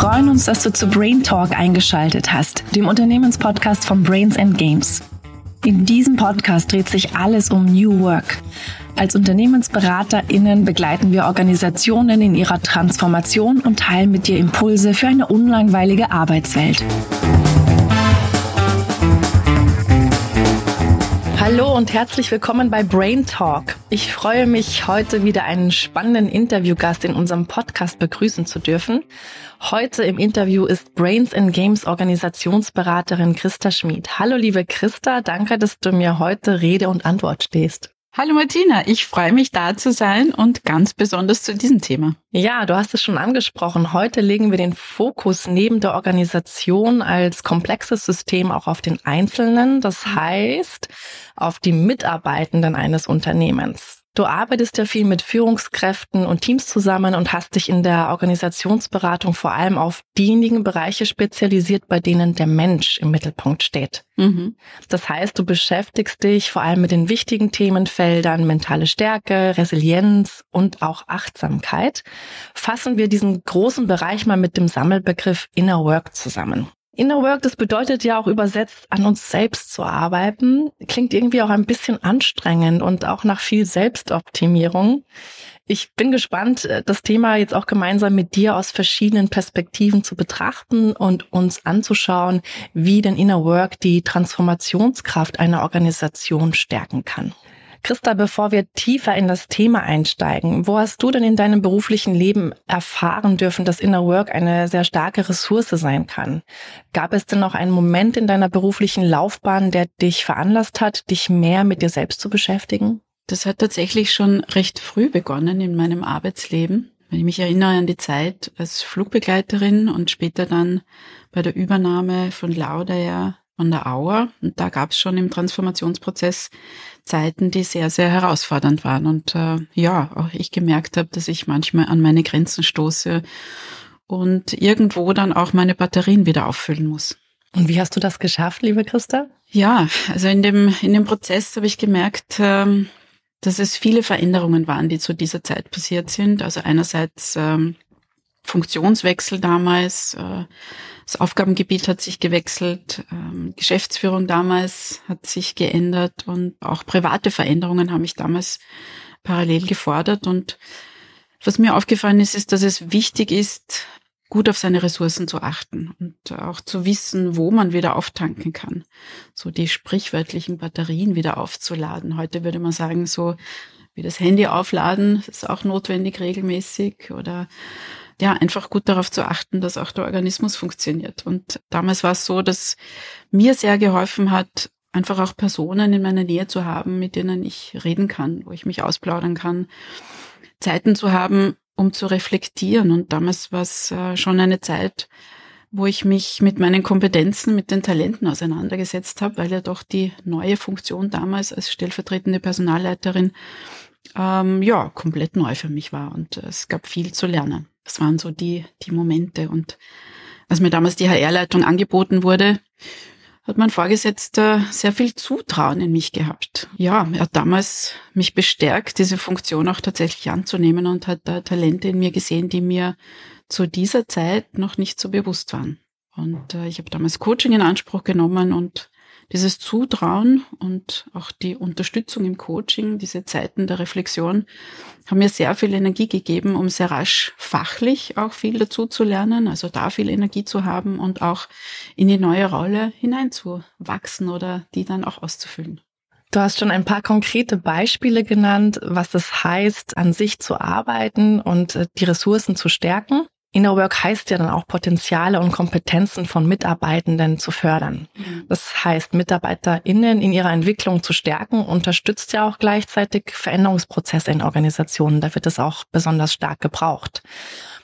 freuen uns, dass du zu Brain Talk eingeschaltet hast, dem Unternehmenspodcast von Brains and Games. In diesem Podcast dreht sich alles um New Work. Als UnternehmensberaterInnen begleiten wir Organisationen in ihrer Transformation und teilen mit dir Impulse für eine unlangweilige Arbeitswelt. Hallo und herzlich willkommen bei Brain Talk. Ich freue mich, heute wieder einen spannenden Interviewgast in unserem Podcast begrüßen zu dürfen. Heute im Interview ist Brains and Games Organisationsberaterin Christa Schmid. Hallo liebe Christa, danke, dass du mir heute Rede und Antwort stehst. Hallo Martina, ich freue mich da zu sein und ganz besonders zu diesem Thema. Ja, du hast es schon angesprochen. Heute legen wir den Fokus neben der Organisation als komplexes System auch auf den Einzelnen, das heißt auf die Mitarbeitenden eines Unternehmens. Du arbeitest ja viel mit Führungskräften und Teams zusammen und hast dich in der Organisationsberatung vor allem auf diejenigen Bereiche spezialisiert, bei denen der Mensch im Mittelpunkt steht. Mhm. Das heißt, du beschäftigst dich vor allem mit den wichtigen Themenfeldern mentale Stärke, Resilienz und auch Achtsamkeit. Fassen wir diesen großen Bereich mal mit dem Sammelbegriff Inner Work zusammen. Inner Work, das bedeutet ja auch übersetzt, an uns selbst zu arbeiten. Klingt irgendwie auch ein bisschen anstrengend und auch nach viel Selbstoptimierung. Ich bin gespannt, äh, das Thema jetzt auch gemeinsam mit dir aus verschiedenen Perspektiven zu betrachten und uns anzuschauen, wie denn Inner Work die Transformationskraft einer Organisation stärken kann. Christa, bevor wir tiefer in das Thema einsteigen, wo hast du denn in deinem beruflichen Leben erfahren dürfen, dass Inner Work eine sehr starke Ressource sein kann? Gab es denn noch einen Moment in deiner beruflichen Laufbahn, der dich veranlasst hat, dich mehr mit dir selbst zu beschäftigen? Das hat tatsächlich schon recht früh begonnen in meinem Arbeitsleben. Wenn ich mich erinnere an die Zeit als Flugbegleiterin und später dann bei der Übernahme von Lauda von der Auer. Und da gab es schon im Transformationsprozess Zeiten, die sehr, sehr herausfordernd waren. Und äh, ja, auch ich gemerkt habe, dass ich manchmal an meine Grenzen stoße und irgendwo dann auch meine Batterien wieder auffüllen muss. Und wie hast du das geschafft, liebe Christa? Ja, also in dem, in dem Prozess habe ich gemerkt, ähm, dass es viele Veränderungen waren, die zu dieser Zeit passiert sind. Also einerseits ähm, Funktionswechsel damals, äh, das Aufgabengebiet hat sich gewechselt, ähm, Geschäftsführung damals hat sich geändert und auch private Veränderungen haben mich damals parallel gefordert. Und was mir aufgefallen ist, ist, dass es wichtig ist, gut auf seine Ressourcen zu achten und auch zu wissen, wo man wieder auftanken kann. So die sprichwörtlichen Batterien wieder aufzuladen. Heute würde man sagen, so wie das Handy aufladen, ist auch notwendig regelmäßig oder ja, einfach gut darauf zu achten, dass auch der Organismus funktioniert. Und damals war es so, dass mir sehr geholfen hat, einfach auch Personen in meiner Nähe zu haben, mit denen ich reden kann, wo ich mich ausplaudern kann, Zeiten zu haben, um zu reflektieren. Und damals war es äh, schon eine Zeit, wo ich mich mit meinen Kompetenzen, mit den Talenten auseinandergesetzt habe, weil ja doch die neue Funktion damals als stellvertretende Personalleiterin ähm, ja komplett neu für mich war und es gab viel zu lernen. Das waren so die, die Momente. Und als mir damals die HR-Leitung angeboten wurde, hat mein Vorgesetzter sehr viel Zutrauen in mich gehabt. Ja, er hat damals mich bestärkt, diese Funktion auch tatsächlich anzunehmen und hat da Talente in mir gesehen, die mir zu dieser Zeit noch nicht so bewusst waren. Und äh, ich habe damals Coaching in Anspruch genommen und dieses Zutrauen und auch die Unterstützung im Coaching, diese Zeiten der Reflexion, haben mir sehr viel Energie gegeben, um sehr rasch fachlich auch viel dazu zu lernen, also da viel Energie zu haben und auch in die neue Rolle hineinzuwachsen oder die dann auch auszufüllen. Du hast schon ein paar konkrete Beispiele genannt, was es heißt, an sich zu arbeiten und äh, die Ressourcen zu stärken. Inner Work heißt ja dann auch Potenziale und Kompetenzen von Mitarbeitenden zu fördern. Mhm. Das heißt, MitarbeiterInnen in ihrer Entwicklung zu stärken, unterstützt ja auch gleichzeitig Veränderungsprozesse in Organisationen. Da wird es auch besonders stark gebraucht.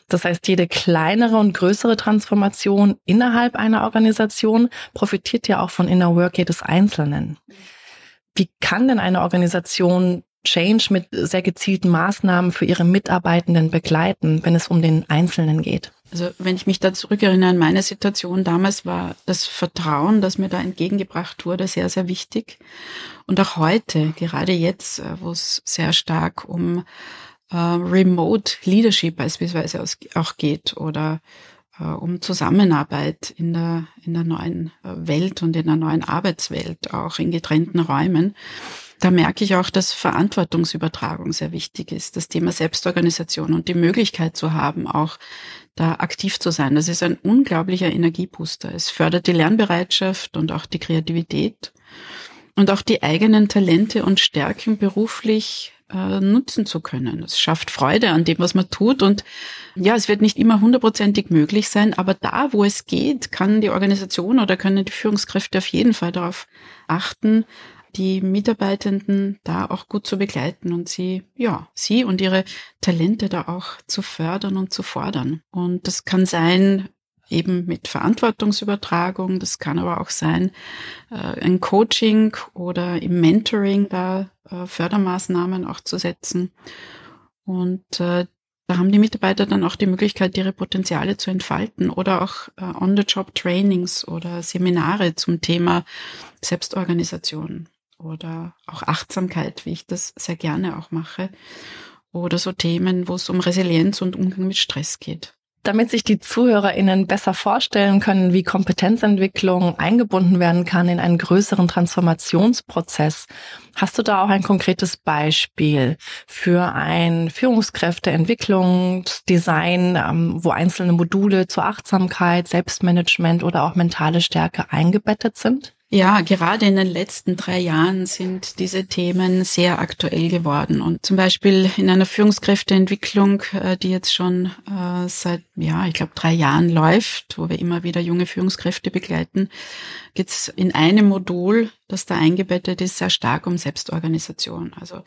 Das heißt, jede kleinere und größere Transformation innerhalb einer Organisation profitiert ja auch von Inner Work jedes Einzelnen. Wie kann denn eine Organisation Change mit sehr gezielten Maßnahmen für ihre Mitarbeitenden begleiten, wenn es um den Einzelnen geht? Also wenn ich mich da zurückerinnere an meine Situation damals, war das Vertrauen, das mir da entgegengebracht wurde, sehr, sehr wichtig. Und auch heute, gerade jetzt, äh, wo es sehr stark um äh, Remote Leadership beispielsweise auch geht oder äh, um Zusammenarbeit in der, in der neuen äh, Welt und in der neuen Arbeitswelt, auch in getrennten Räumen. Da merke ich auch, dass Verantwortungsübertragung sehr wichtig ist, das Thema Selbstorganisation und die Möglichkeit zu haben, auch da aktiv zu sein. Das ist ein unglaublicher Energiebooster. Es fördert die Lernbereitschaft und auch die Kreativität und auch die eigenen Talente und Stärken beruflich äh, nutzen zu können. Es schafft Freude an dem, was man tut. Und ja, es wird nicht immer hundertprozentig möglich sein, aber da, wo es geht, kann die Organisation oder können die Führungskräfte auf jeden Fall darauf achten, die Mitarbeitenden da auch gut zu begleiten und sie, ja, sie und ihre Talente da auch zu fördern und zu fordern. Und das kann sein, eben mit Verantwortungsübertragung. Das kann aber auch sein, äh, ein Coaching oder im Mentoring da äh, Fördermaßnahmen auch zu setzen. Und äh, da haben die Mitarbeiter dann auch die Möglichkeit, ihre Potenziale zu entfalten oder auch äh, On-the-Job-Trainings oder Seminare zum Thema Selbstorganisation oder auch Achtsamkeit, wie ich das sehr gerne auch mache. Oder so Themen, wo es um Resilienz und Umgang mit Stress geht. Damit sich die ZuhörerInnen besser vorstellen können, wie Kompetenzentwicklung eingebunden werden kann in einen größeren Transformationsprozess, hast du da auch ein konkretes Beispiel für ein Führungskräfteentwicklungsdesign, ähm, wo einzelne Module zur Achtsamkeit, Selbstmanagement oder auch mentale Stärke eingebettet sind? Ja, gerade in den letzten drei Jahren sind diese Themen sehr aktuell geworden. Und zum Beispiel in einer Führungskräfteentwicklung, äh, die jetzt schon äh, seit, ja, ich glaube, drei Jahren läuft, wo wir immer wieder junge Führungskräfte begleiten, geht es in einem Modul, das da eingebettet ist, sehr stark um Selbstorganisation. Also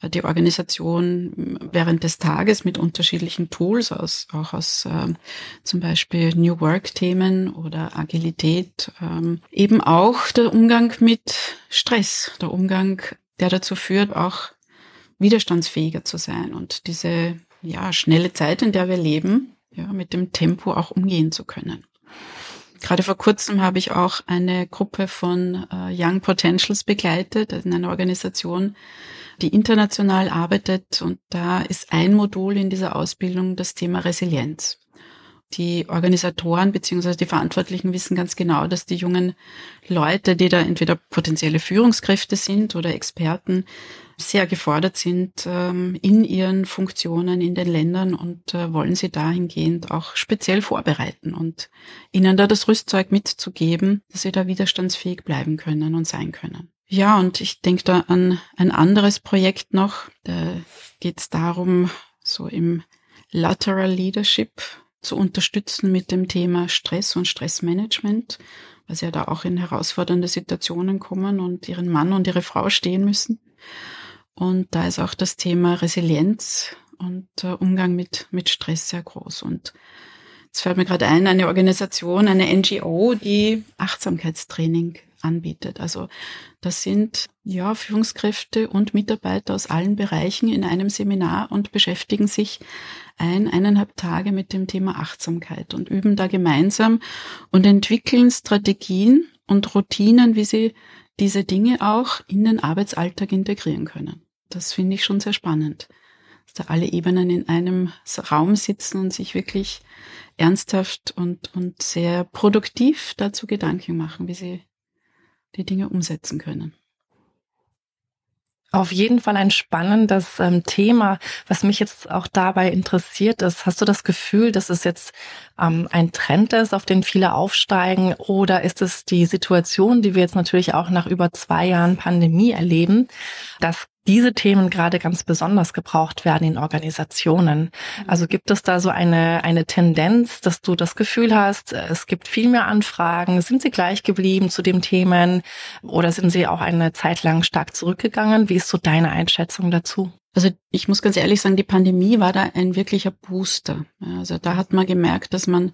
äh, die Organisation während des Tages mit unterschiedlichen Tools, aus, auch aus äh, zum Beispiel New Work-Themen oder Agilität, ähm, eben auch der Umgang mit Stress, der Umgang, der dazu führt, auch widerstandsfähiger zu sein und diese ja, schnelle Zeit, in der wir leben, ja, mit dem Tempo auch umgehen zu können. Gerade vor kurzem habe ich auch eine Gruppe von äh, Young Potentials begleitet in einer Organisation, die international arbeitet. Und da ist ein Modul in dieser Ausbildung das Thema Resilienz. Die Organisatoren beziehungsweise die Verantwortlichen wissen ganz genau, dass die jungen Leute, die da entweder potenzielle Führungskräfte sind oder Experten, sehr gefordert sind ähm, in ihren Funktionen in den Ländern und äh, wollen sie dahingehend auch speziell vorbereiten und ihnen da das Rüstzeug mitzugeben, dass sie da widerstandsfähig bleiben können und sein können. Ja, und ich denke da an ein anderes Projekt noch. Da geht es darum, so im Lateral Leadership zu unterstützen mit dem Thema Stress und Stressmanagement, weil sie ja da auch in herausfordernde Situationen kommen und ihren Mann und ihre Frau stehen müssen. Und da ist auch das Thema Resilienz und äh, Umgang mit, mit Stress sehr groß. Und jetzt fällt mir gerade ein, eine Organisation, eine NGO, die Achtsamkeitstraining anbietet. Also das sind ja Führungskräfte und Mitarbeiter aus allen Bereichen in einem Seminar und beschäftigen sich ein, eineinhalb Tage mit dem Thema Achtsamkeit und üben da gemeinsam und entwickeln Strategien und Routinen, wie sie diese Dinge auch in den Arbeitsalltag integrieren können. Das finde ich schon sehr spannend, dass da alle Ebenen in einem Raum sitzen und sich wirklich ernsthaft und, und sehr produktiv dazu Gedanken machen, wie sie die Dinge umsetzen können. Auf jeden Fall ein spannendes ähm, Thema. Was mich jetzt auch dabei interessiert ist, hast du das Gefühl, dass es jetzt ähm, ein Trend ist, auf den viele aufsteigen? Oder ist es die Situation, die wir jetzt natürlich auch nach über zwei Jahren Pandemie erleben, dass diese Themen gerade ganz besonders gebraucht werden in Organisationen. Also gibt es da so eine, eine Tendenz, dass du das Gefühl hast, es gibt viel mehr Anfragen. Sind sie gleich geblieben zu den Themen oder sind sie auch eine Zeit lang stark zurückgegangen? Wie ist so deine Einschätzung dazu? Also ich muss ganz ehrlich sagen, die Pandemie war da ein wirklicher Booster. Also da hat man gemerkt, dass man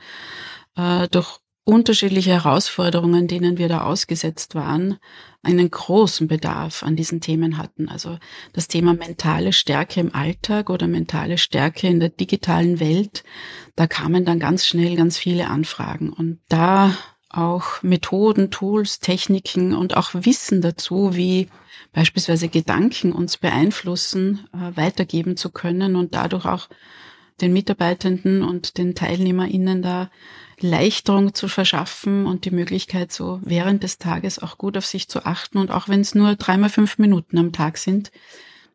äh, durch unterschiedliche Herausforderungen, denen wir da ausgesetzt waren, einen großen Bedarf an diesen Themen hatten. Also das Thema mentale Stärke im Alltag oder mentale Stärke in der digitalen Welt, da kamen dann ganz schnell ganz viele Anfragen. Und da auch Methoden, Tools, Techniken und auch Wissen dazu, wie beispielsweise Gedanken uns beeinflussen, äh, weitergeben zu können und dadurch auch den Mitarbeitenden und den TeilnehmerInnen da Leichterung zu verschaffen und die Möglichkeit, so während des Tages auch gut auf sich zu achten. Und auch wenn es nur dreimal fünf Minuten am Tag sind,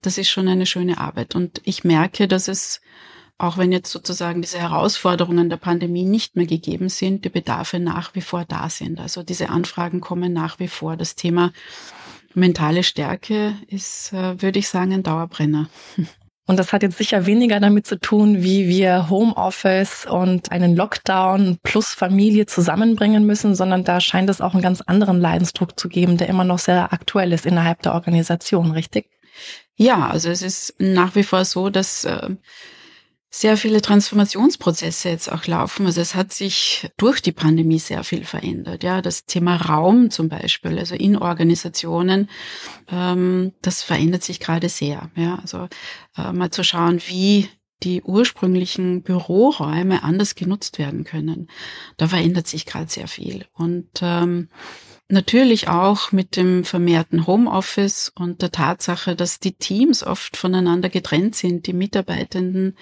das ist schon eine schöne Arbeit. Und ich merke, dass es, auch wenn jetzt sozusagen diese Herausforderungen der Pandemie nicht mehr gegeben sind, die Bedarfe nach wie vor da sind. Also diese Anfragen kommen nach wie vor. Das Thema mentale Stärke ist, äh, würde ich sagen, ein Dauerbrenner. Und das hat jetzt sicher weniger damit zu tun, wie wir Homeoffice und einen Lockdown plus Familie zusammenbringen müssen, sondern da scheint es auch einen ganz anderen Leidensdruck zu geben, der immer noch sehr aktuell ist innerhalb der Organisation, richtig? Ja, also es ist nach wie vor so, dass äh, sehr viele Transformationsprozesse jetzt auch laufen. Also es hat sich durch die Pandemie sehr viel verändert. Ja, das Thema Raum zum Beispiel, also in Organisationen, ähm, das verändert sich gerade sehr. Ja, also äh, mal zu schauen, wie die ursprünglichen Büroräume anders genutzt werden können. Da verändert sich gerade sehr viel. Und ähm, Natürlich auch mit dem vermehrten Homeoffice und der Tatsache, dass die Teams oft voneinander getrennt sind, die Mitarbeitenden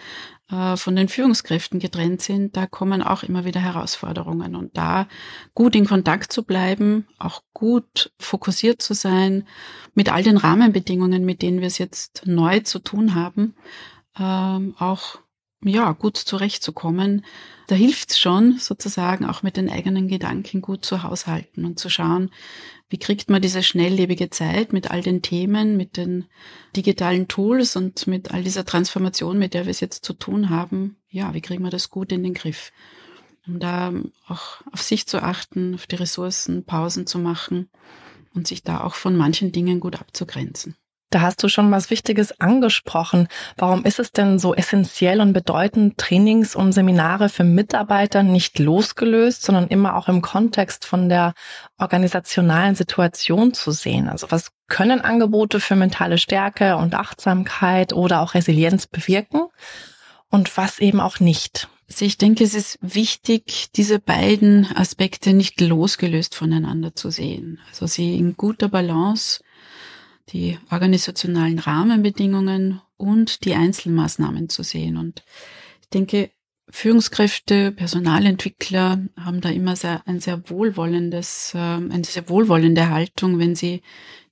äh, von den Führungskräften getrennt sind, da kommen auch immer wieder Herausforderungen. Und da gut in Kontakt zu bleiben, auch gut fokussiert zu sein, mit all den Rahmenbedingungen, mit denen wir es jetzt neu zu tun haben, ähm, auch ja, gut zurechtzukommen. Da hilft's schon, sozusagen auch mit den eigenen Gedanken gut zu haushalten und zu schauen, wie kriegt man diese schnelllebige Zeit mit all den Themen, mit den digitalen Tools und mit all dieser Transformation, mit der wir es jetzt zu tun haben, ja, wie kriegen wir das gut in den Griff? Um da auch auf sich zu achten, auf die Ressourcen, Pausen zu machen und sich da auch von manchen Dingen gut abzugrenzen. Da hast du schon was Wichtiges angesprochen. Warum ist es denn so essentiell und bedeutend, Trainings und Seminare für Mitarbeiter nicht losgelöst, sondern immer auch im Kontext von der organisationalen Situation zu sehen? Also was können Angebote für mentale Stärke und Achtsamkeit oder auch Resilienz bewirken und was eben auch nicht? Also ich denke, es ist wichtig, diese beiden Aspekte nicht losgelöst voneinander zu sehen. Also sie in guter Balance die organisationalen Rahmenbedingungen und die Einzelmaßnahmen zu sehen. Und ich denke, Führungskräfte, Personalentwickler haben da immer sehr, ein sehr wohlwollendes, äh, eine sehr wohlwollende Haltung, wenn sie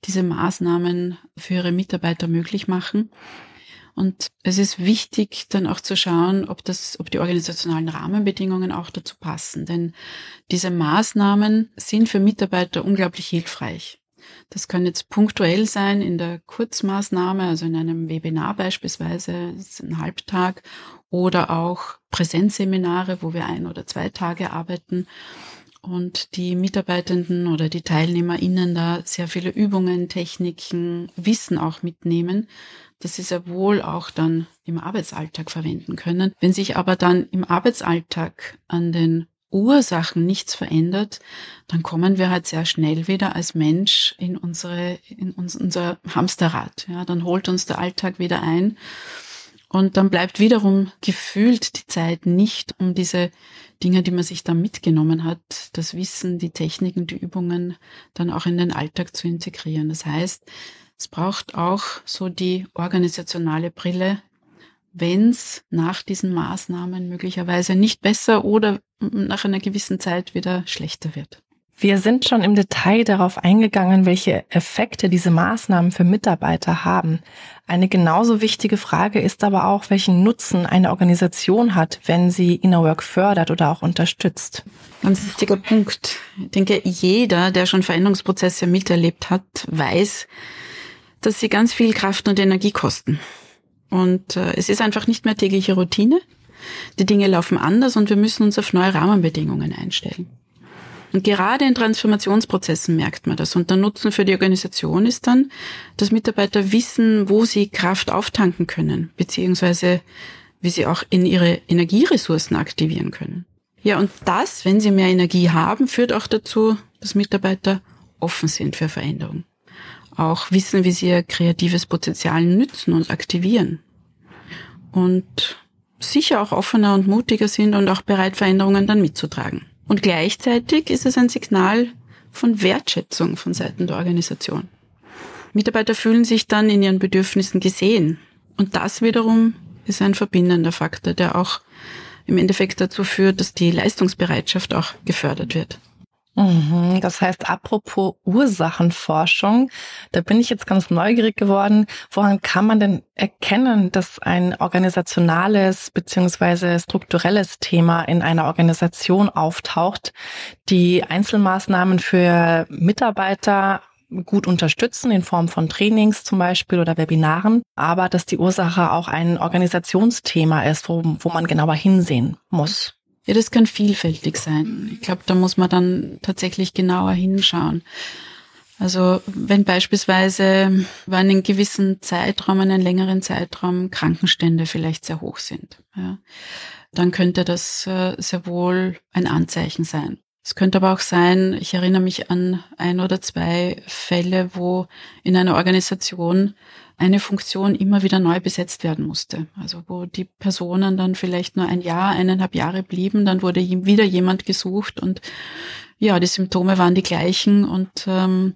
diese Maßnahmen für ihre Mitarbeiter möglich machen. Und es ist wichtig, dann auch zu schauen, ob das, ob die organisationalen Rahmenbedingungen auch dazu passen. Denn diese Maßnahmen sind für Mitarbeiter unglaublich hilfreich. Das kann jetzt punktuell sein in der Kurzmaßnahme, also in einem Webinar beispielsweise, das ist ein Halbtag, oder auch Präsenzseminare, wo wir ein oder zwei Tage arbeiten und die Mitarbeitenden oder die TeilnehmerInnen da sehr viele Übungen, Techniken, Wissen auch mitnehmen, dass sie sehr wohl auch dann im Arbeitsalltag verwenden können. Wenn sich aber dann im Arbeitsalltag an den Ursachen nichts verändert, dann kommen wir halt sehr schnell wieder als Mensch in unsere, in uns, unser Hamsterrad. Ja, dann holt uns der Alltag wieder ein. Und dann bleibt wiederum gefühlt die Zeit nicht, um diese Dinge, die man sich da mitgenommen hat, das Wissen, die Techniken, die Übungen dann auch in den Alltag zu integrieren. Das heißt, es braucht auch so die organisationale Brille, wenn es nach diesen Maßnahmen möglicherweise nicht besser oder nach einer gewissen Zeit wieder schlechter wird. Wir sind schon im Detail darauf eingegangen, welche Effekte diese Maßnahmen für Mitarbeiter haben. Eine genauso wichtige Frage ist aber auch, welchen Nutzen eine Organisation hat, wenn sie Inner Work fördert oder auch unterstützt. Ganz wichtiger Punkt. Ich denke, jeder, der schon Veränderungsprozesse miterlebt hat, weiß, dass sie ganz viel Kraft und Energie kosten. Und äh, es ist einfach nicht mehr tägliche Routine. Die Dinge laufen anders und wir müssen uns auf neue Rahmenbedingungen einstellen. Und gerade in Transformationsprozessen merkt man das. Und der Nutzen für die Organisation ist dann, dass Mitarbeiter wissen, wo sie Kraft auftanken können, beziehungsweise wie sie auch in ihre Energieressourcen aktivieren können. Ja, und das, wenn sie mehr Energie haben, führt auch dazu, dass Mitarbeiter offen sind für Veränderung. Auch wissen, wie sie ihr kreatives Potenzial nützen und aktivieren und sicher auch offener und mutiger sind und auch bereit, Veränderungen dann mitzutragen. Und gleichzeitig ist es ein Signal von Wertschätzung von Seiten der Organisation. Mitarbeiter fühlen sich dann in ihren Bedürfnissen gesehen. Und das wiederum ist ein verbindender Faktor, der auch im Endeffekt dazu führt, dass die Leistungsbereitschaft auch gefördert wird. Mhm, das heißt, apropos Ursachenforschung, da bin ich jetzt ganz neugierig geworden. Woran kann man denn erkennen, dass ein organisationales beziehungsweise strukturelles Thema in einer Organisation auftaucht, die Einzelmaßnahmen für Mitarbeiter gut unterstützen in Form von Trainings zum Beispiel oder Webinaren, aber dass die Ursache auch ein Organisationsthema ist, wo, wo man genauer hinsehen muss. Ja, das kann vielfältig sein. Ich glaube, da muss man dann tatsächlich genauer hinschauen. Also wenn beispielsweise über einen gewissen Zeitraum, einen längeren Zeitraum Krankenstände vielleicht sehr hoch sind, ja, dann könnte das äh, sehr wohl ein Anzeichen sein. Es könnte aber auch sein, ich erinnere mich an ein oder zwei Fälle, wo in einer Organisation eine Funktion immer wieder neu besetzt werden musste. Also wo die Personen dann vielleicht nur ein Jahr, eineinhalb Jahre blieben, dann wurde wieder jemand gesucht und ja, die Symptome waren die gleichen und ähm,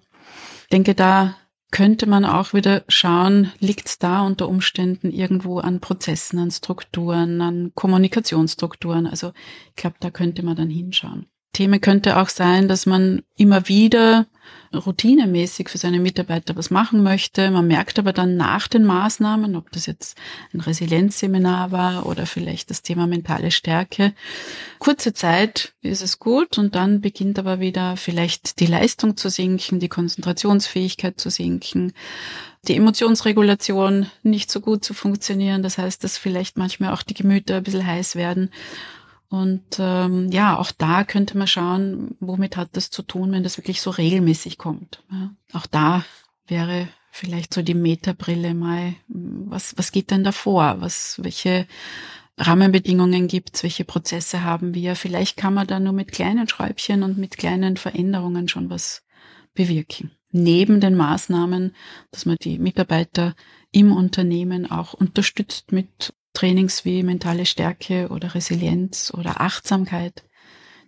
denke, da könnte man auch wieder schauen, liegt es da unter Umständen irgendwo an Prozessen, an Strukturen, an Kommunikationsstrukturen. Also ich glaube, da könnte man dann hinschauen. Thema könnte auch sein, dass man immer wieder routinemäßig für seine Mitarbeiter was machen möchte. Man merkt aber dann nach den Maßnahmen, ob das jetzt ein Resilienzseminar war oder vielleicht das Thema mentale Stärke. Kurze Zeit ist es gut und dann beginnt aber wieder vielleicht die Leistung zu sinken, die Konzentrationsfähigkeit zu sinken, die Emotionsregulation nicht so gut zu funktionieren. Das heißt, dass vielleicht manchmal auch die Gemüter ein bisschen heiß werden. Und ähm, ja, auch da könnte man schauen, womit hat das zu tun, wenn das wirklich so regelmäßig kommt. Ja. Auch da wäre vielleicht so die Metabrille mal, was, was geht denn davor? Was, welche Rahmenbedingungen gibt's? Welche Prozesse haben wir? Vielleicht kann man da nur mit kleinen Schräubchen und mit kleinen Veränderungen schon was bewirken. Neben den Maßnahmen, dass man die Mitarbeiter im Unternehmen auch unterstützt mit Trainings wie mentale Stärke oder Resilienz oder Achtsamkeit.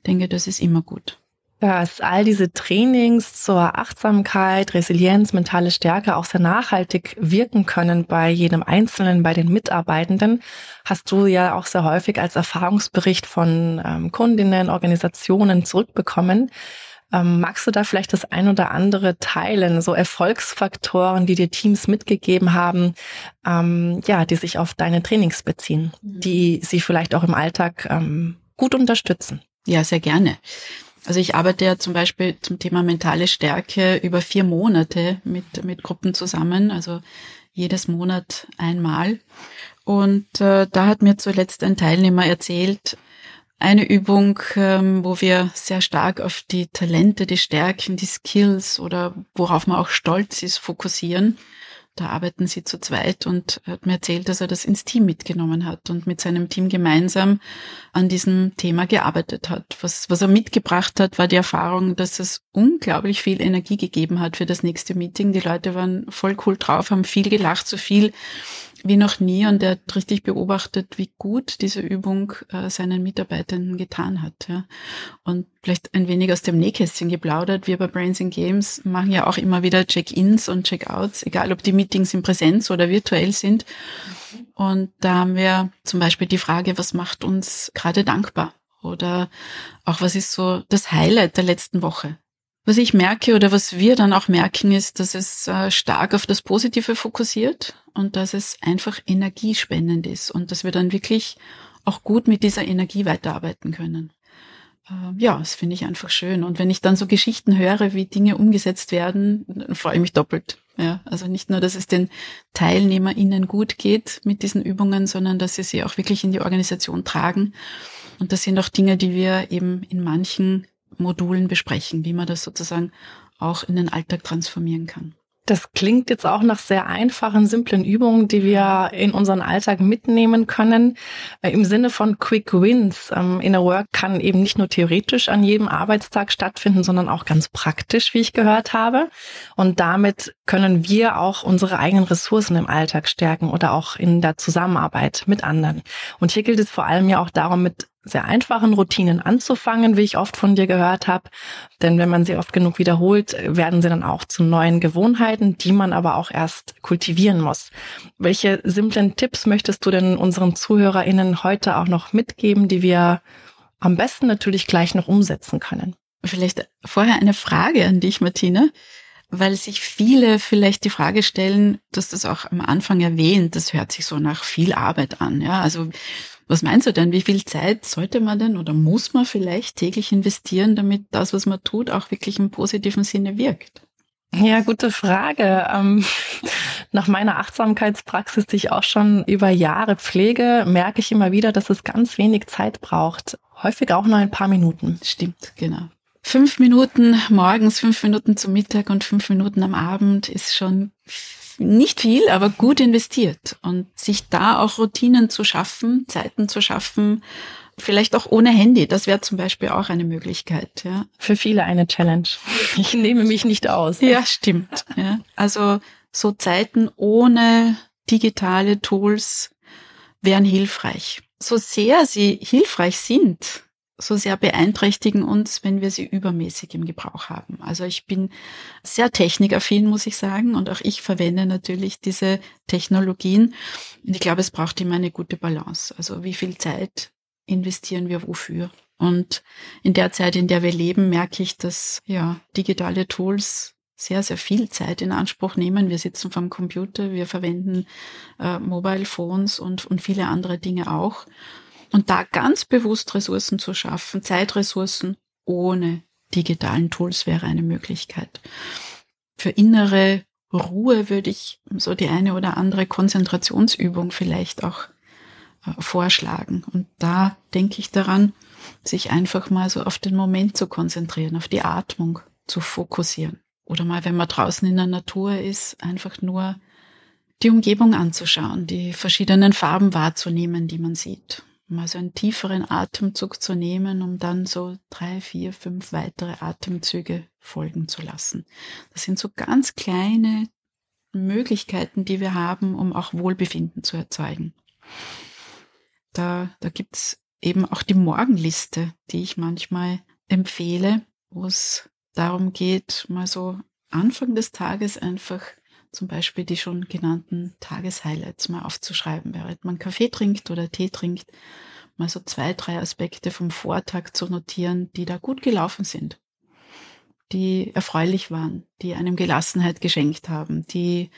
Denke, das ist immer gut. Dass all diese Trainings zur Achtsamkeit, Resilienz, mentale Stärke auch sehr nachhaltig wirken können bei jedem Einzelnen, bei den Mitarbeitenden, hast du ja auch sehr häufig als Erfahrungsbericht von ähm, Kundinnen, Organisationen zurückbekommen. Ähm, magst du da vielleicht das ein oder andere teilen, so Erfolgsfaktoren, die dir Teams mitgegeben haben, ähm, ja, die sich auf deine Trainings beziehen, mhm. die sie vielleicht auch im Alltag ähm, gut unterstützen? Ja, sehr gerne. Also ich arbeite ja zum Beispiel zum Thema mentale Stärke über vier Monate mit, mit Gruppen zusammen, also jedes Monat einmal. Und äh, da hat mir zuletzt ein Teilnehmer erzählt, eine Übung, ähm, wo wir sehr stark auf die Talente, die Stärken, die Skills oder worauf man auch stolz ist, fokussieren. Da arbeiten sie zu zweit und hat mir erzählt, dass er das ins Team mitgenommen hat und mit seinem Team gemeinsam an diesem Thema gearbeitet hat. Was, was er mitgebracht hat, war die Erfahrung, dass es unglaublich viel Energie gegeben hat für das nächste Meeting. Die Leute waren voll cool drauf, haben viel gelacht, so viel wie noch nie und er hat richtig beobachtet, wie gut diese Übung äh, seinen Mitarbeitern getan hat. Ja. Und vielleicht ein wenig aus dem Nähkästchen geplaudert. Wir bei Brains and Games machen ja auch immer wieder Check-ins und Check-outs, egal ob die Meetings in Präsenz oder virtuell sind. Und da haben wir zum Beispiel die Frage, was macht uns gerade dankbar? Oder auch was ist so das Highlight der letzten Woche? Was ich merke oder was wir dann auch merken, ist, dass es äh, stark auf das Positive fokussiert und dass es einfach energiespendend ist und dass wir dann wirklich auch gut mit dieser Energie weiterarbeiten können. Ähm, ja, das finde ich einfach schön. Und wenn ich dann so Geschichten höre, wie Dinge umgesetzt werden, freue ich mich doppelt. Ja, also nicht nur, dass es den TeilnehmerInnen gut geht mit diesen Übungen, sondern dass sie sie auch wirklich in die Organisation tragen. Und das sind auch Dinge, die wir eben in manchen Modulen besprechen, wie man das sozusagen auch in den Alltag transformieren kann. Das klingt jetzt auch nach sehr einfachen, simplen Übungen, die wir in unseren Alltag mitnehmen können. Äh, Im Sinne von Quick Wins. Ähm, Inner Work kann eben nicht nur theoretisch an jedem Arbeitstag stattfinden, sondern auch ganz praktisch, wie ich gehört habe. Und damit können wir auch unsere eigenen Ressourcen im Alltag stärken oder auch in der Zusammenarbeit mit anderen. Und hier gilt es vor allem ja auch darum, mit sehr einfachen Routinen anzufangen, wie ich oft von dir gehört habe. Denn wenn man sie oft genug wiederholt, werden sie dann auch zu neuen Gewohnheiten, die man aber auch erst kultivieren muss. Welche simplen Tipps möchtest du denn unseren ZuhörerInnen heute auch noch mitgeben, die wir am besten natürlich gleich noch umsetzen können? Vielleicht vorher eine Frage an dich, Martina weil sich viele vielleicht die Frage stellen, dass das auch am Anfang erwähnt, das hört sich so nach viel Arbeit an. Ja, also was meinst du denn? Wie viel Zeit sollte man denn oder muss man vielleicht täglich investieren, damit das, was man tut, auch wirklich im positiven Sinne wirkt? Ja, gute Frage. Ähm, nach meiner Achtsamkeitspraxis, die ich auch schon über Jahre pflege, merke ich immer wieder, dass es ganz wenig Zeit braucht. Häufig auch nur ein paar Minuten. Stimmt, genau. Fünf Minuten morgens, fünf Minuten zum Mittag und fünf Minuten am Abend ist schon nicht viel, aber gut investiert. Und sich da auch Routinen zu schaffen, Zeiten zu schaffen, vielleicht auch ohne Handy, das wäre zum Beispiel auch eine Möglichkeit. Ja. Für viele eine Challenge. Ich nehme mich nicht aus. Ja, stimmt. Ja. Also so Zeiten ohne digitale Tools wären hilfreich. So sehr sie hilfreich sind, so sehr beeinträchtigen uns, wenn wir sie übermäßig im Gebrauch haben. Also ich bin sehr technikaffin, muss ich sagen, und auch ich verwende natürlich diese Technologien. Und ich glaube, es braucht immer eine gute Balance. Also wie viel Zeit investieren wir wofür? Und in der Zeit, in der wir leben, merke ich, dass ja digitale Tools sehr, sehr viel Zeit in Anspruch nehmen. Wir sitzen vom Computer, wir verwenden äh, Mobile Phones und, und viele andere Dinge auch. Und da ganz bewusst Ressourcen zu schaffen, Zeitressourcen ohne digitalen Tools wäre eine Möglichkeit. Für innere Ruhe würde ich so die eine oder andere Konzentrationsübung vielleicht auch äh, vorschlagen. Und da denke ich daran, sich einfach mal so auf den Moment zu konzentrieren, auf die Atmung zu fokussieren. Oder mal, wenn man draußen in der Natur ist, einfach nur die Umgebung anzuschauen, die verschiedenen Farben wahrzunehmen, die man sieht mal so einen tieferen Atemzug zu nehmen, um dann so drei, vier, fünf weitere Atemzüge folgen zu lassen. Das sind so ganz kleine Möglichkeiten, die wir haben, um auch Wohlbefinden zu erzeugen. Da, da gibt's eben auch die Morgenliste, die ich manchmal empfehle, wo es darum geht, mal so Anfang des Tages einfach zum Beispiel die schon genannten Tageshighlights mal aufzuschreiben, während man Kaffee trinkt oder Tee trinkt, mal so zwei, drei Aspekte vom Vortag zu notieren, die da gut gelaufen sind, die erfreulich waren, die einem Gelassenheit geschenkt haben, die,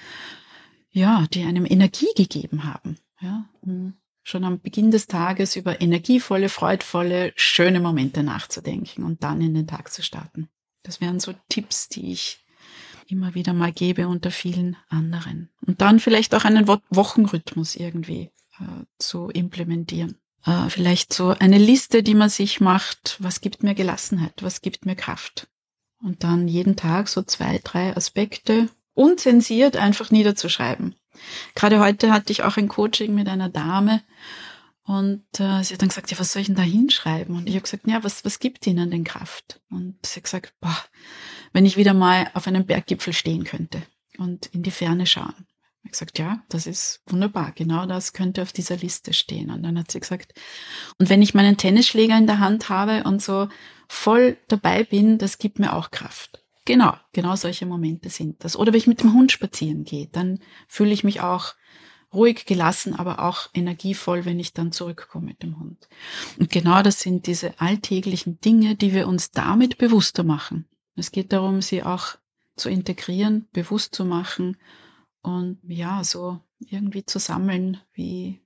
ja, die einem Energie gegeben haben, ja, um schon am Beginn des Tages über energievolle, freudvolle, schöne Momente nachzudenken und dann in den Tag zu starten. Das wären so Tipps, die ich immer wieder mal gebe unter vielen anderen. Und dann vielleicht auch einen Wochenrhythmus irgendwie äh, zu implementieren. Äh, vielleicht so eine Liste, die man sich macht, was gibt mir Gelassenheit, was gibt mir Kraft. Und dann jeden Tag so zwei, drei Aspekte unzensiert einfach niederzuschreiben. Gerade heute hatte ich auch ein Coaching mit einer Dame und äh, sie hat dann gesagt, ja, was soll ich denn da hinschreiben? Und ich habe gesagt, ja, was, was gibt Ihnen denn Kraft? Und sie hat gesagt, boah, wenn ich wieder mal auf einem Berggipfel stehen könnte und in die Ferne schauen. Ich habe gesagt, ja, das ist wunderbar. Genau das könnte auf dieser Liste stehen. Und dann hat sie gesagt, und wenn ich meinen Tennisschläger in der Hand habe und so voll dabei bin, das gibt mir auch Kraft. Genau, genau solche Momente sind das. Oder wenn ich mit dem Hund spazieren gehe, dann fühle ich mich auch ruhig, gelassen, aber auch energievoll, wenn ich dann zurückkomme mit dem Hund. Und genau das sind diese alltäglichen Dinge, die wir uns damit bewusster machen. Es geht darum, sie auch zu integrieren, bewusst zu machen und ja, so irgendwie zu sammeln, wie,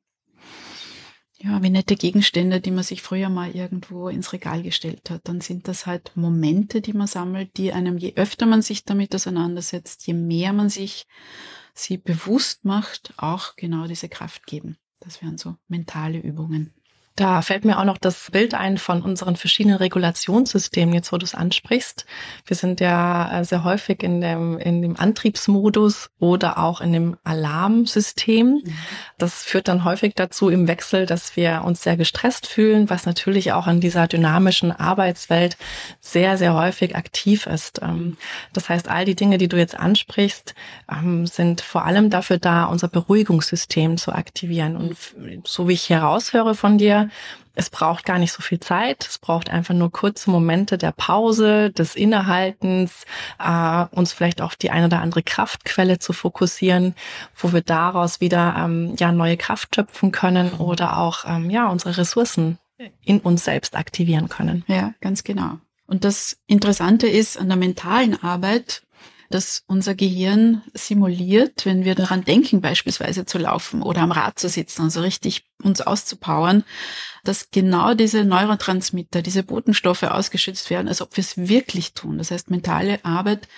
ja, wie nette Gegenstände, die man sich früher mal irgendwo ins Regal gestellt hat. Dann sind das halt Momente, die man sammelt, die einem, je öfter man sich damit auseinandersetzt, je mehr man sich sie bewusst macht, auch genau diese Kraft geben. Das wären so mentale Übungen. Da fällt mir auch noch das Bild ein von unseren verschiedenen Regulationssystemen, jetzt wo du es ansprichst. Wir sind ja äh, sehr häufig in dem, in dem Antriebsmodus oder auch in dem Alarmsystem. Mhm. Das führt dann häufig dazu im Wechsel, dass wir uns sehr gestresst fühlen, was natürlich auch in dieser dynamischen Arbeitswelt sehr, sehr häufig aktiv ist. Ähm, das heißt, all die Dinge, die du jetzt ansprichst, ähm, sind vor allem dafür da, unser Beruhigungssystem zu aktivieren. Und so wie ich heraushöre von dir, es braucht gar nicht so viel Zeit. Es braucht einfach nur kurze Momente der Pause, des Innehaltens, äh, uns vielleicht auf die eine oder andere Kraftquelle zu fokussieren, wo wir daraus wieder ähm, ja neue Kraft schöpfen können oder auch ähm, ja unsere Ressourcen in uns selbst aktivieren können. Ja, ganz genau. Und das Interessante ist an der mentalen Arbeit, dass unser Gehirn simuliert, wenn wir daran denken, beispielsweise zu laufen oder am Rad zu sitzen, also richtig uns auszupowern, dass genau diese Neurotransmitter, diese Botenstoffe ausgeschützt werden, als ob wir es wirklich tun. Das heißt, mentale Arbeit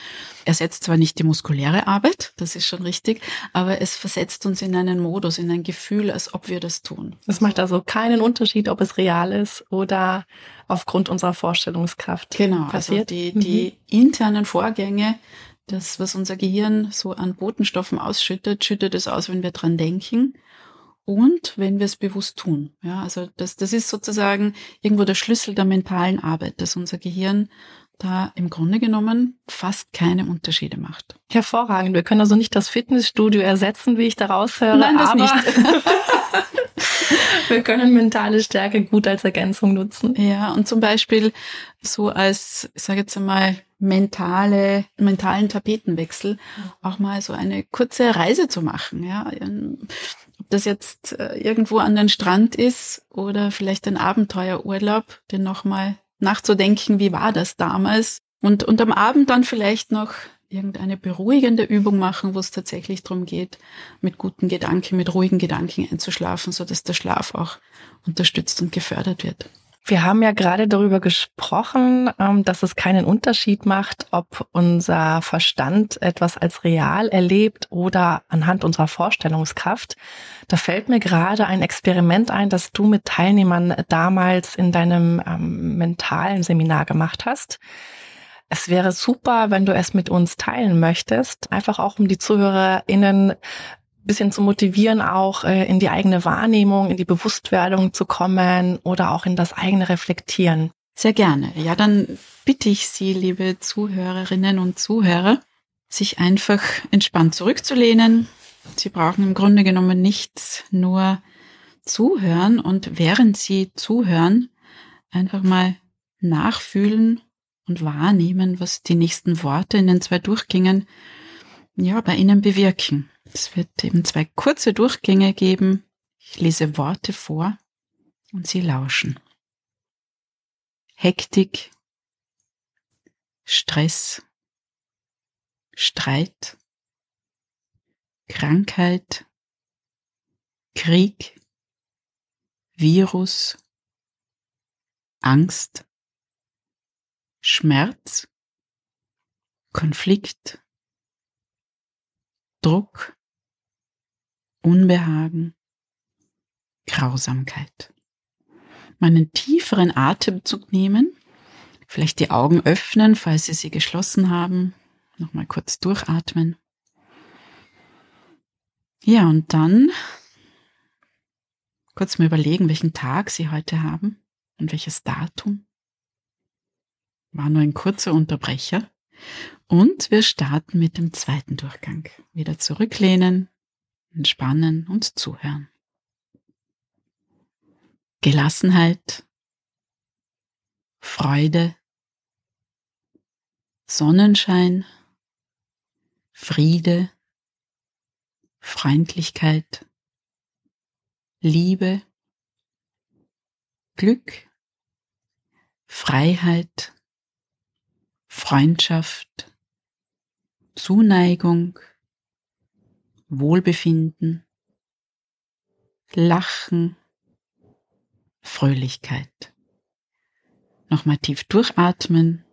ersetzt zwar nicht die muskuläre Arbeit, das ist schon richtig, aber es versetzt uns in einen Modus, in ein Gefühl, als ob wir das tun. Es macht also keinen Unterschied, ob es real ist oder aufgrund unserer Vorstellungskraft genau, also passiert. Also die, die mhm. internen Vorgänge, das, was unser Gehirn so an Botenstoffen ausschüttet, schüttet es aus, wenn wir dran denken und wenn wir es bewusst tun. Ja, also das, das ist sozusagen irgendwo der Schlüssel der mentalen Arbeit, dass unser Gehirn da im Grunde genommen fast keine Unterschiede macht. Hervorragend. Wir können also nicht das Fitnessstudio ersetzen, wie ich daraus höre. Nein, das nicht. wir können mentale Stärke gut als Ergänzung nutzen. Ja, und zum Beispiel so als, ich sage jetzt einmal, mentale, mentalen Tapetenwechsel auch mal so eine kurze Reise zu machen, ja. Das jetzt äh, irgendwo an den Strand ist oder vielleicht ein Abenteuerurlaub, den nochmal nachzudenken, wie war das damals? Und, und am Abend dann vielleicht noch irgendeine beruhigende Übung machen, wo es tatsächlich darum geht, mit guten Gedanken, mit ruhigen Gedanken einzuschlafen, so dass der Schlaf auch unterstützt und gefördert wird. Wir haben ja gerade darüber gesprochen, ähm, dass es keinen Unterschied macht, ob unser Verstand etwas als real erlebt oder anhand unserer Vorstellungskraft. Da fällt mir gerade ein Experiment ein, das du mit Teilnehmern damals in deinem ähm, mentalen Seminar gemacht hast. Es wäre super, wenn du es mit uns teilen möchtest, einfach auch um die ZuhörerInnen bisschen zu motivieren, auch äh, in die eigene Wahrnehmung, in die Bewusstwerdung zu kommen oder auch in das eigene Reflektieren. Sehr gerne. Ja, dann bitte ich Sie, liebe Zuhörerinnen und Zuhörer, sich einfach entspannt zurückzulehnen. Sie brauchen im Grunde genommen nichts, nur zuhören und während Sie zuhören, einfach mal nachfühlen und wahrnehmen, was die nächsten Worte in den zwei Durchgängen ja bei Ihnen bewirken. Es wird eben zwei kurze Durchgänge geben. Ich lese Worte vor und Sie lauschen. Hektik, Stress, Streit, Krankheit, Krieg, Virus, Angst, Schmerz, Konflikt, Druck, Unbehagen, Grausamkeit. Meinen tieferen Atemzug nehmen, vielleicht die Augen öffnen, falls Sie sie geschlossen haben, nochmal kurz durchatmen. Ja, und dann kurz mal überlegen, welchen Tag Sie heute haben und welches Datum. War nur ein kurzer Unterbrecher. Und wir starten mit dem zweiten Durchgang. Wieder zurücklehnen, entspannen und zuhören. Gelassenheit, Freude, Sonnenschein, Friede, Freundlichkeit, Liebe, Glück, Freiheit, Freundschaft, Zuneigung, Wohlbefinden, Lachen, Fröhlichkeit. Nochmal tief durchatmen.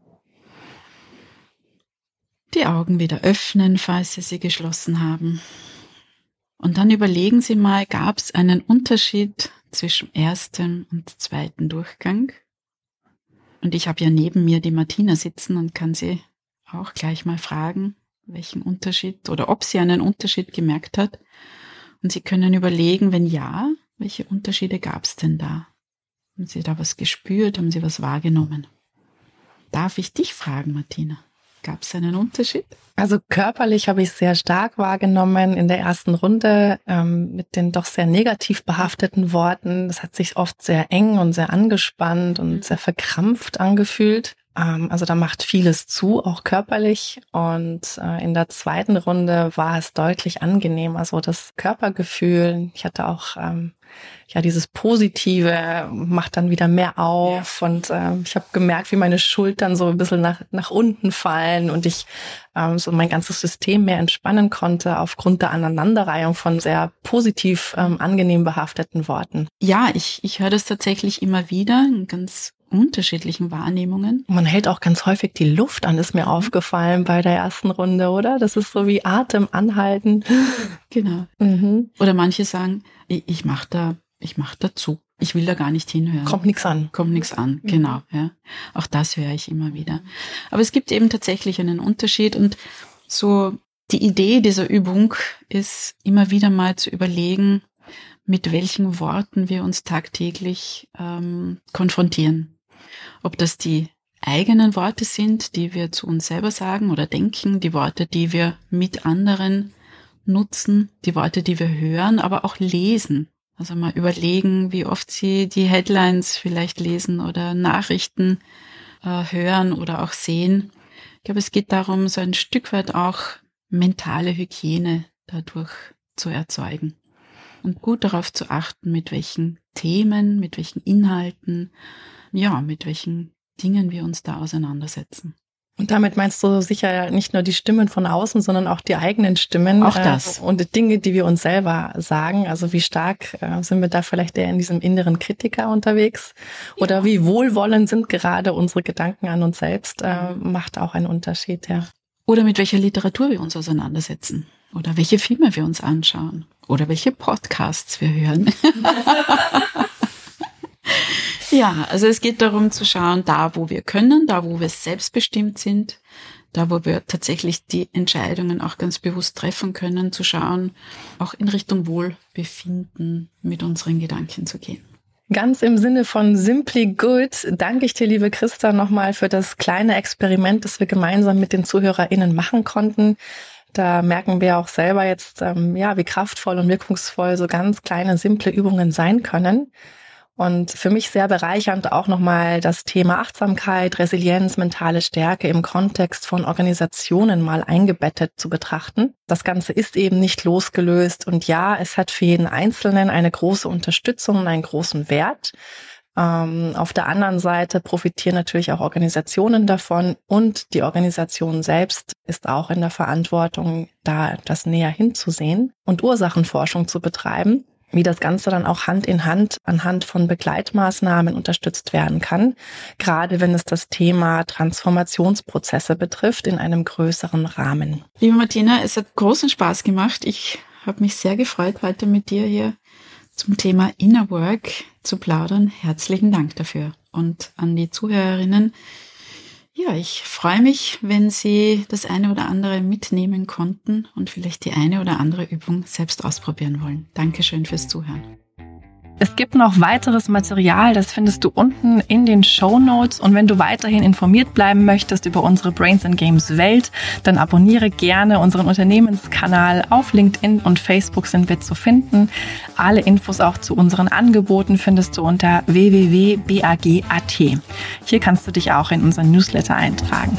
Die Augen wieder öffnen, falls Sie sie geschlossen haben. Und dann überlegen Sie mal, gab es einen Unterschied zwischen ersten und zweiten Durchgang? Und ich habe ja neben mir die Martina sitzen und kann sie auch gleich mal fragen, welchen Unterschied oder ob sie einen Unterschied gemerkt hat. Und Sie können überlegen, wenn ja, welche Unterschiede gab es denn da? Haben Sie da was gespürt? Haben Sie was wahrgenommen? Darf ich dich fragen, Martina? Gab es einen Unterschied? Also körperlich habe ich sehr stark wahrgenommen in der ersten Runde ähm, mit den doch sehr negativ behafteten Worten. Das hat sich oft sehr eng und sehr angespannt und mhm. sehr verkrampft angefühlt. Ähm, also da macht vieles zu, auch körperlich. Und äh, in der zweiten Runde war es deutlich angenehm. Also das Körpergefühl. Ich hatte auch ähm, ja dieses Positive macht dann wieder mehr auf ja. und äh, ich habe gemerkt, wie meine Schultern so ein bisschen nach nach unten fallen und ich ähm, so mein ganzes System mehr entspannen konnte aufgrund der Aneinanderreihung von sehr positiv ähm, angenehm behafteten Worten. Ja, ich ich höre das tatsächlich immer wieder, ganz unterschiedlichen Wahrnehmungen. Man hält auch ganz häufig die Luft an, ist mir mhm. aufgefallen bei der ersten Runde, oder? Das ist so wie Atem anhalten. Genau. Mhm. Oder manche sagen, ich, ich mach da, ich mach dazu. Ich will da gar nicht hinhören. Kommt nichts an. Kommt nichts an, mhm. genau. Ja. Auch das höre ich immer wieder. Aber es gibt eben tatsächlich einen Unterschied und so die Idee dieser Übung ist immer wieder mal zu überlegen, mit welchen Worten wir uns tagtäglich ähm, konfrontieren. Ob das die eigenen Worte sind, die wir zu uns selber sagen oder denken, die Worte, die wir mit anderen nutzen, die Worte, die wir hören, aber auch lesen. Also mal überlegen, wie oft Sie die Headlines vielleicht lesen oder Nachrichten äh, hören oder auch sehen. Ich glaube, es geht darum, so ein Stück weit auch mentale Hygiene dadurch zu erzeugen und gut darauf zu achten, mit welchen Themen, mit welchen Inhalten, ja, mit welchen Dingen wir uns da auseinandersetzen. Und damit meinst du sicher nicht nur die Stimmen von außen, sondern auch die eigenen Stimmen. Auch das. Äh, und Dinge, die wir uns selber sagen. Also wie stark äh, sind wir da vielleicht eher in diesem inneren Kritiker unterwegs? Oder ja. wie wohlwollend sind gerade unsere Gedanken an uns selbst, äh, macht auch einen Unterschied, ja. Oder mit welcher Literatur wir uns auseinandersetzen. Oder welche Filme wir uns anschauen. Oder welche Podcasts wir hören. Ja, also es geht darum zu schauen, da wo wir können, da wo wir selbstbestimmt sind, da wo wir tatsächlich die Entscheidungen auch ganz bewusst treffen können, zu schauen, auch in Richtung Wohlbefinden mit unseren Gedanken zu gehen. Ganz im Sinne von Simply Good danke ich dir, liebe Christa, nochmal für das kleine Experiment, das wir gemeinsam mit den ZuhörerInnen machen konnten. Da merken wir auch selber jetzt, ähm, ja, wie kraftvoll und wirkungsvoll so ganz kleine, simple Übungen sein können. Und für mich sehr bereichernd auch nochmal das Thema Achtsamkeit, Resilienz, mentale Stärke im Kontext von Organisationen mal eingebettet zu betrachten. Das Ganze ist eben nicht losgelöst und ja, es hat für jeden Einzelnen eine große Unterstützung und einen großen Wert. Ähm, auf der anderen Seite profitieren natürlich auch Organisationen davon und die Organisation selbst ist auch in der Verantwortung, da das näher hinzusehen und Ursachenforschung zu betreiben wie das Ganze dann auch Hand in Hand anhand von Begleitmaßnahmen unterstützt werden kann, gerade wenn es das Thema Transformationsprozesse betrifft in einem größeren Rahmen. Liebe Martina, es hat großen Spaß gemacht. Ich habe mich sehr gefreut, heute mit dir hier zum Thema Inner Work zu plaudern. Herzlichen Dank dafür. Und an die Zuhörerinnen, ja, ich freue mich, wenn Sie das eine oder andere mitnehmen konnten und vielleicht die eine oder andere Übung selbst ausprobieren wollen. Dankeschön fürs Zuhören. Es gibt noch weiteres Material, das findest du unten in den Show Notes. Und wenn du weiterhin informiert bleiben möchtest über unsere Brains and Games Welt, dann abonniere gerne unseren Unternehmenskanal. Auf LinkedIn und Facebook sind wir zu finden. Alle Infos auch zu unseren Angeboten findest du unter www.bag.at. Hier kannst du dich auch in unseren Newsletter eintragen.